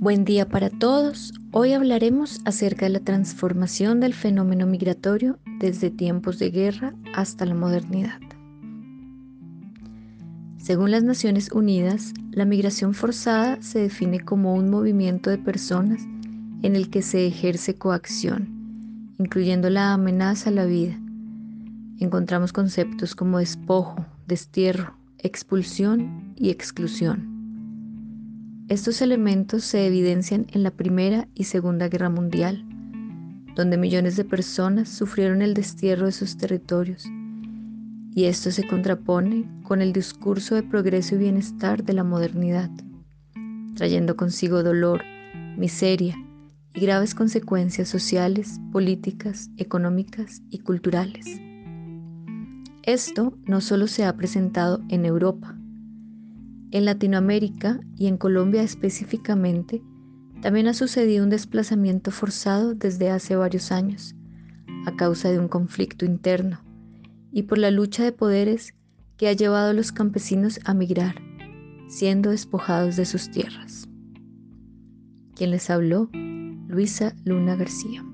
Buen día para todos. Hoy hablaremos acerca de la transformación del fenómeno migratorio desde tiempos de guerra hasta la modernidad. Según las Naciones Unidas, la migración forzada se define como un movimiento de personas en el que se ejerce coacción, incluyendo la amenaza a la vida. Encontramos conceptos como despojo, destierro, expulsión y exclusión. Estos elementos se evidencian en la Primera y Segunda Guerra Mundial, donde millones de personas sufrieron el destierro de sus territorios, y esto se contrapone con el discurso de progreso y bienestar de la modernidad, trayendo consigo dolor, miseria y graves consecuencias sociales, políticas, económicas y culturales. Esto no solo se ha presentado en Europa, en Latinoamérica y en Colombia específicamente, también ha sucedido un desplazamiento forzado desde hace varios años, a causa de un conflicto interno y por la lucha de poderes que ha llevado a los campesinos a migrar, siendo despojados de sus tierras. Quien les habló, Luisa Luna García.